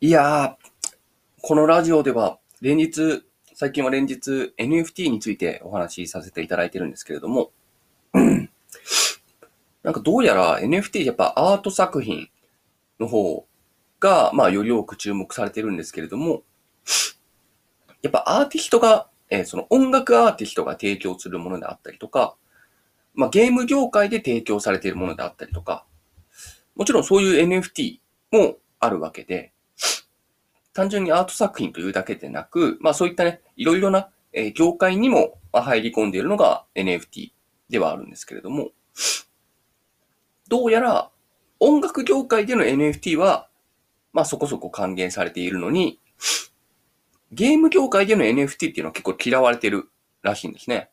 いやー、このラジオでは連日、最近は連日 NFT についてお話しさせていただいてるんですけれども、なんかどうやら NFT やっぱアート作品の方が、まあより多く注目されてるんですけれども、やっぱアーティストが、えーその音楽アーティストが提供するものであったりとか、まあゲーム業界で提供されているものであったりとか、もちろんそういう NFT もあるわけで、単純にアート作品というだけでなく、まあそういったね、いろいろな、え業界にも入り込んでいるのが NFT ではあるんですけれども、どうやら音楽業界での NFT は、まあそこそこ還元されているのに、ゲーム業界での NFT っていうのは結構嫌われてるらしいんですね。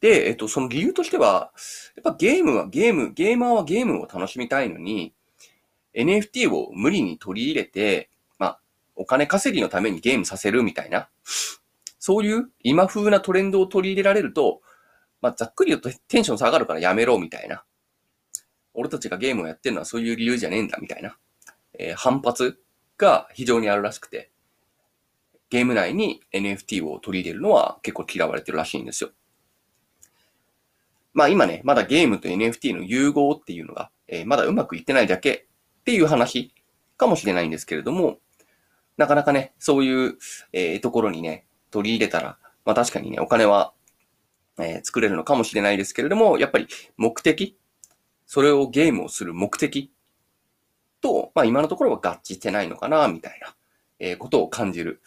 で、えっと、その理由としては、やっぱゲームはゲーム、ゲーマーはゲームを楽しみたいのに、NFT を無理に取り入れて、まあ、お金稼ぎのためにゲームさせるみたいな、そういう今風なトレンドを取り入れられると、まあ、ざっくり言うとテンション下がるからやめろみたいな。俺たちがゲームをやってるのはそういう理由じゃねえんだみたいな、えー反発が非常にあるらしくて、ゲーム内に NFT を取り入れるのは結構嫌われてるらしいんですよ。まあ今ね、まだゲームと NFT の融合っていうのが、えーまだうまくいってないだけっていう話かもしれないんですけれども、なかなかね、そういう、えーところにね、取り入れたら、まあ確かにね、お金は、えー作れるのかもしれないですけれども、やっぱり目的、それをゲームをする目的と、まあ今のところは合致してないのかな、みたいな、えーことを感じる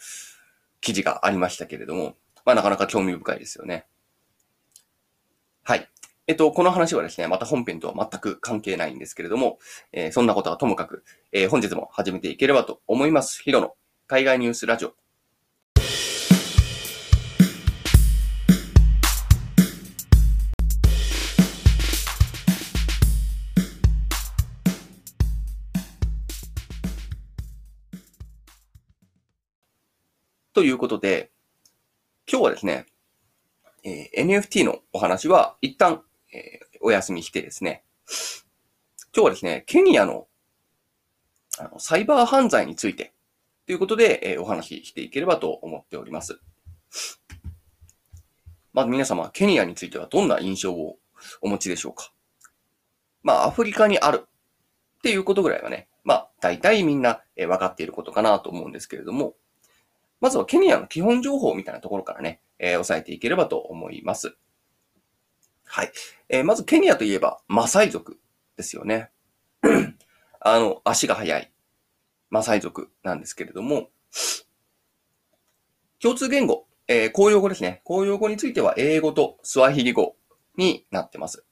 記事がありましたけれども、まあなかなか興味深いですよね。はい。えっと、この話はですね、また本編とは全く関係ないんですけれども、えーそんなことはともかく、えー本日も始めていければと思います。ヒロの海外ニュースラジオ。ということで、今日はですね、えー NFT のお話は一旦、えーお休みしてですね、今日はですね、ケニアのあのサイバー犯罪についてということで、えーお話ししていければと思っております。まず皆様、ケニアについてはどんな印象をお持ちでしょうか？まあ、アフリカにあるっていうことぐらいはね、まあ、大体みんな、えー分かっていることかなと思うんですけれども、まずはケニアの基本情報みたいなところからね、えー押さえていければと思います。はい。えーまずケニアといえば、マサイ族ですよね。あの、足が速いマサイ族なんですけれども、共通言語、えー公用語ですね。公用語については英語とスワヒリ語になってます。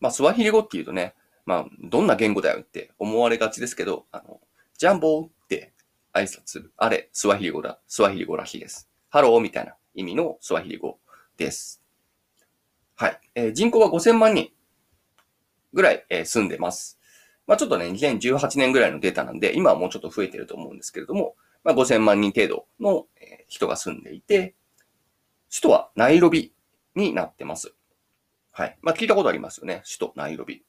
まあ、スワヒリ語っていうとね、まあ、どんな言語だよって思われがちですけど、あの、Jambo って挨拶する。あれ、スワヒリ語だ。スワヒリ語らしいです。ハローみたいな意味のスワヒリ語です。はい。えー人口は5000万人ぐらい、えー住んでます。まあちょっとね、2018年ぐらいのデータなんで、今はもうちょっと増えてると思うんですけれども、まあ5000万人程度の、え人が住んでいて、首都はナイロビになってます。はい。まあ聞いたことありますよね。首都ナイロビ。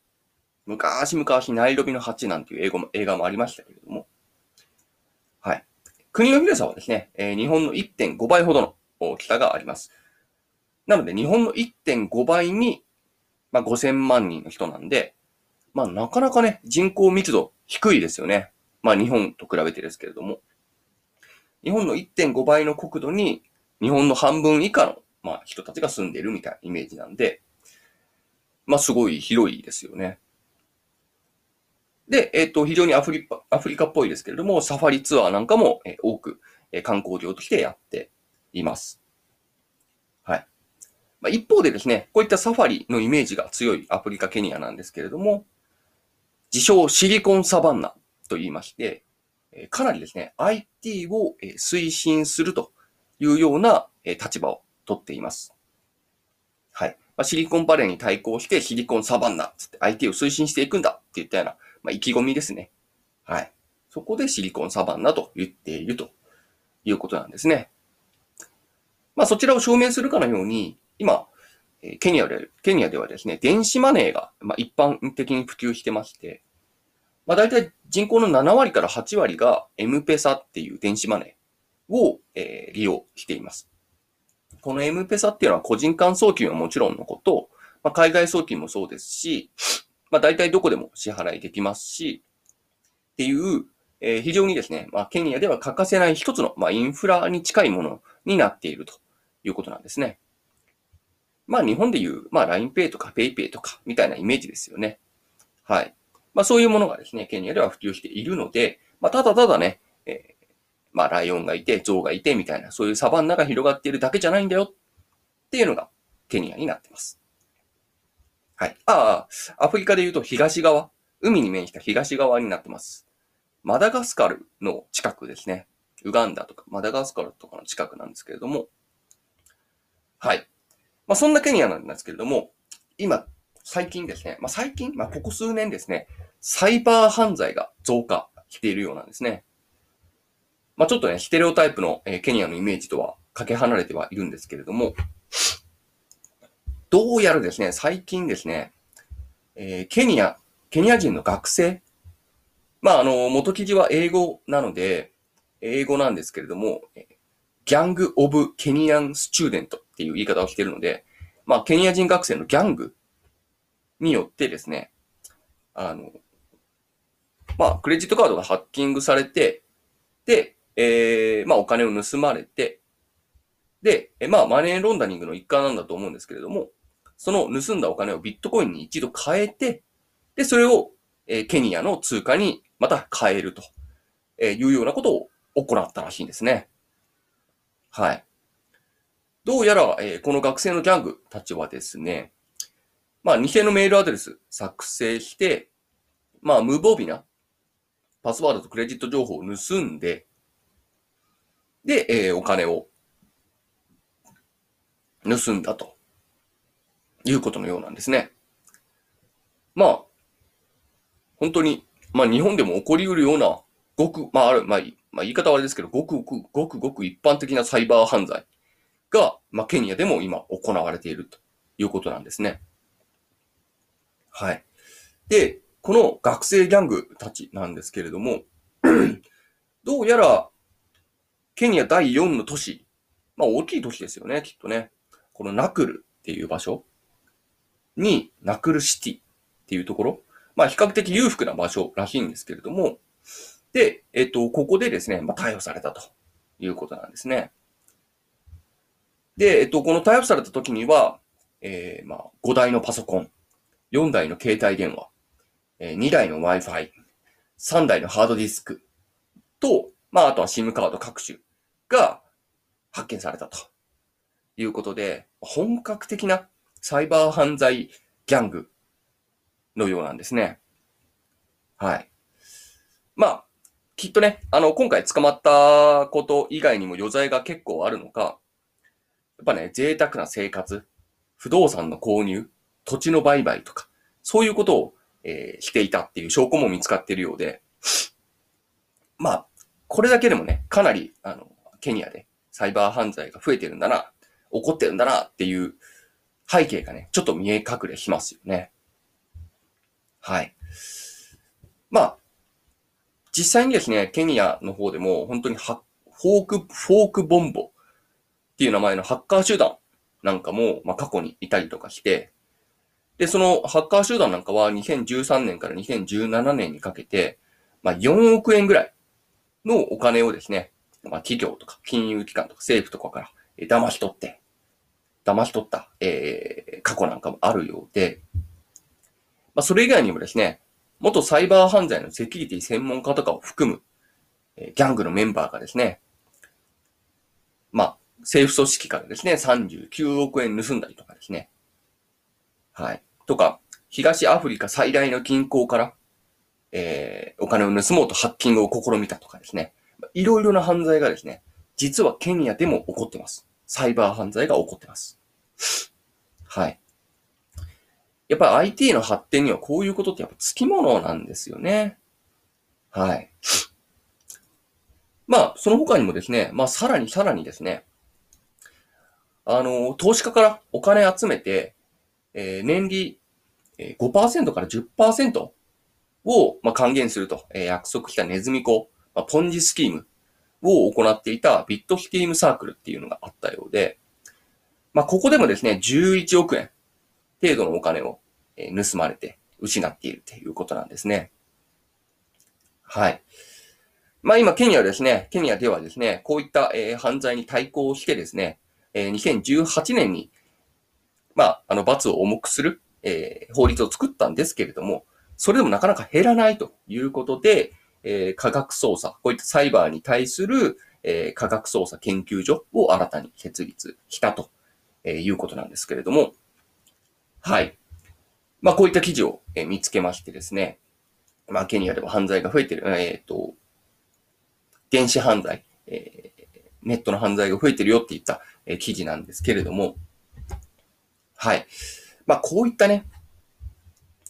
昔々ナイロビの8なんていう英語も映画もありましたけれども、はい。国の広さはですね、えー日本の1.5倍ほどの大きさがあります。なので、日本の1.5倍に、まあ、5000万人の人なんで、まあ、なかなかね、人口密度低いですよね。まあ、日本と比べてですけれども。日本の1.5倍の国土に、日本の半分以下の、まあ、人たちが住んでいるみたいなイメージなんで、まあ、すごい広いですよね。で、えっ、と、非常にアフリカ、アフリカっぽいですけれども、サファリツアーなんかも、えー多く、えー観光業としてやっています。まあ、一方でですね、こういったサファリのイメージが強いアフリカ、ケニアなんですけれども、自称シリコンサバンナと言いまして、かなりですね、IT を推進するというような立場を取っています。はい。まあ、シリコンバレーに対抗してシリコンサバンナつって IT を推進していくんだって言ったような、まあ、意気込みですね。はい。そこでシリコンサバンナと言っているということなんですね。まあそちらを証明するかのように、今、ケニアで、ケニアではですね、電子マネーが、まあ、一般的に普及してまして、まあ大体人口の7割から8割が M ペサっていう電子マネーを、えー、利用しています。この M ペサっていうのは個人間送金はもちろんのこと、まあ、海外送金もそうですし、まあ大体どこでも支払いできますし、っていう、えー、非常にですね、まあケニアでは欠かせない一つの、まあ、インフラに近いものになっているということなんですね。まあ日本でいう、まあ LINEPay とか PayPay とかみたいなイメージですよね。はい。まあそういうものがですね、ケニアでは普及しているので、まあただただね、えー、まあライオンがいて、象がいてみたいな、そういうサバンナが広がっているだけじゃないんだよっていうのがケニアになってます。はい。ああ、アフリカで言うと東側、海に面した東側になってます。マダガスカルの近くですね。ウガンダとかマダガスカルとかの近くなんですけれども、はい。まあ、そんなケニアなんですけれども、今、最近ですね、まあ、最近、まあ、ここ数年ですね、サイバー犯罪が増加しているようなんですね。まあ、ちょっとね、ステレオタイプの、えー、ケニアのイメージとはかけ離れてはいるんですけれども、どうやらですね、最近ですね、えー、ケニア、ケニア人の学生、まあ、あの、元記事は英語なので、英語なんですけれども、ギャング・オブ・ケニアン・スチューデントっていう言い方をしているので、まあ、ケニア人学生のギャングによってですね、あの、まあ、クレジットカードがハッキングされて、で、えー、まあ、お金を盗まれて、で、えまあ、マネーロンダリングの一環なんだと思うんですけれども、その盗んだお金をビットコインに一度変えて、で、それを、えー、ケニアの通貨にまた変えると、えいうようなことを行ったらしいんですね。はい。どうやら、えー、この学生のギャングたちはですね、まあ、偽のメールアドレス作成して、まあ、無防備なパスワードとクレジット情報を盗んで、で、えー、お金を盗んだということのようなんですね。まあ、本当に、まあ日本でも起こり得るような、ごく、まあある、まあまあ言い方はあれですけど、ごくごく、ごくごく一般的なサイバー犯罪が、まあケニアでも今行われているということなんですね。はい。で、この学生ギャングたちなんですけれども、どうやら、ケニア第4の都市、まあ大きい都市ですよね、きっとね。このナクルっていう場所に、ナクルシティっていうところ、まあ比較的裕福な場所らしいんですけれども、で、えっと、ここでですね、まあ、逮捕されたということなんですね。で、えっと、この逮捕された時には、えー、まあ、5台のパソコン、4台の携帯電話、えー、2台の Wi-Fi、3台のハードディスクと、まあ、あとは SIM カード各種が発見されたということで、本格的なサイバー犯罪ギャングのようなんですね。はい。まあ、きっとね、あの、今回捕まったこと以外にも余罪が結構あるのか、っぱね、贅沢な生活、不動産の購入、土地の売買とか、そういうことを、えー、していたっていう証拠も見つかっているようで、まあ、これだけでもね、かなり、あの、ケニアでサイバー犯罪が増えてるんだな、起こってるんだなっていう背景がね、ちょっと見え隠れしますよね。はい。まあ、実際にですね、ケニアの方でも本当にフォーク、フォークボンボっていう名前のハッカー集団なんかも、まあ、過去にいたりとかして、で、そのハッカー集団なんかは2013年から2017年にかけて、まあ、4億円ぐらいのお金をですね、まあ、企業とか金融機関とか政府とかから騙し取って、騙し取った、えー、過去なんかもあるようで、まあ、それ以外にもですね、元サイバー犯罪のセキュリティ専門家とかを含む、えギャングのメンバーがですね、まあ、政府組織からですね、39億円盗んだりとかですね。はい。とか、東アフリカ最大の銀行から、えー、お金を盗もうとハッキングを試みたとかですね。いろいろな犯罪がですね、実はケニアでも起こってます。サイバー犯罪が起こってます。はい。やっぱり IT の発展にはこういうことってやっぱ付き物なんですよね。はい。まあ、その他にもですね、まあ、さらにさらにですね、あの、投資家からお金集めて、えー、年利5%から10%を、まあ、還元すると、えー、約束したネズミ子、まあ、ポンジスキームを行っていたビットスキームサークルっていうのがあったようで、まあ、ここでもですね、11億円程度のお金を、盗まれて失っているということなんですね。はい。まあ今、ケニアですね、ケニアではですね、こういった、えー、犯罪に対抗してですね、えー、2018年に、まあ、あの、罰を重くする、えー、法律を作ったんですけれども、それでもなかなか減らないということで、えー、科学捜査、こういったサイバーに対する、えー、科学捜査研究所を新たに設立したと、えー、いうことなんですけれども、はい。まあ、こういった記事を、えー、見つけましてですね、まあ、ケニアでは犯罪が増えてる、えっ、ー、と、電子犯罪、えー、ネットの犯罪が増えてるよって言った、え、記事なんですけれども、はい。まあ、こういったね、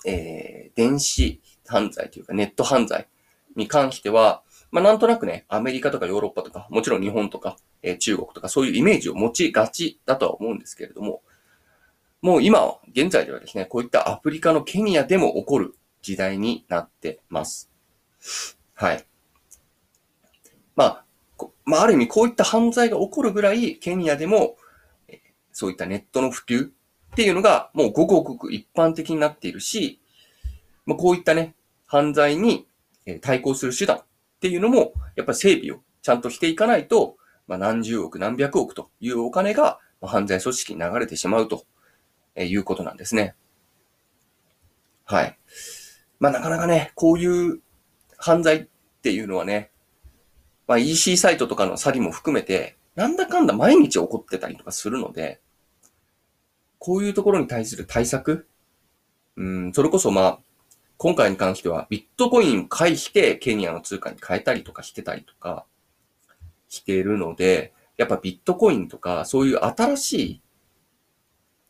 えー、電子犯罪というかネット犯罪に関しては、まあ、なんとなくね、アメリカとかヨーロッパとか、もちろん日本とか、えー、中国とか、そういうイメージを持ちがちだとは思うんですけれども、もう今、現在ではですね、こういったアフリカのケニアでも起こる時代になってます。はい。まあ、まあ、ある意味こういった犯罪が起こるぐらい、ケニアでも、そういったネットの普及っていうのがもうごくごく一般的になっているし、まあ、こういったね、犯罪に対抗する手段っていうのも、やっぱり整備をちゃんとしていかないと、まあ、何十億何百億というお金が犯罪組織に流れてしまうということなんですね。はい。まあなかなかね、こういう犯罪っていうのはね、まあ EC サイトとかの詐欺も含めて、なんだかんだ毎日起こってたりとかするので、こういうところに対する対策、うん、それこそまあ、今回に関してはビットコインを介してケニアの通貨に変えたりとかしてたりとかしているので、やっぱビットコインとかそういう新しい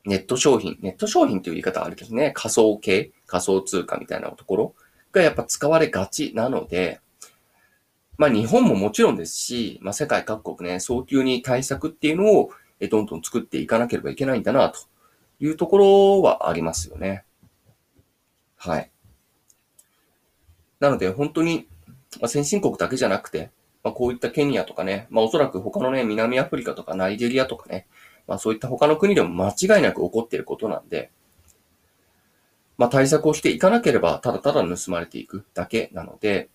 ネット商品、ネット商品という言い方はあるけどね、仮想系、仮想通貨みたいなところがやっぱ使われがちなので、まあ日本ももちろんですし、まあ世界各国ね、早急に対策っていうのをどんどん作っていかなければいけないんだなというところはありますよね。はい。なので本当に、まあ、先進国だけじゃなくて、まあ、こういったケニアとかね、まあおそらく他のね、南アフリカとかナイジェリアとかね、まあそういった他の国でも間違いなく起こっていることなんで、まあ対策をしていかなければただただ盗まれていくだけなので、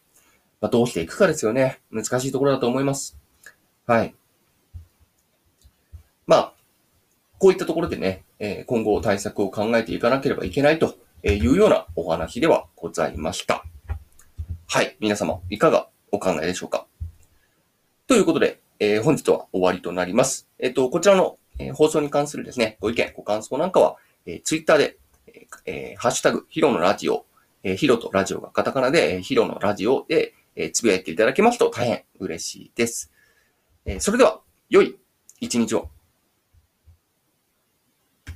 まあどうしていくかですよね。難しいところだと思います。はい。まあ、こういったところでね、え今後対策を考えていかなければいけないというようなお話ではございました。はい。皆様、いかがお考えでしょうか？ということで、えー、本日は終わりとなります。えっ、ー、と、こちらのえー、放送に関するですね、ご意見、ご感想なんかは、えー、ツイッターで、えー、ハッシュタグ、ヒロのラジオ、えー、ヒロとラジオがカタカナで、えー、ヒロのラジオで、えー、つぶやいていただけますと大変嬉しいです。えー、それでは、良い一日を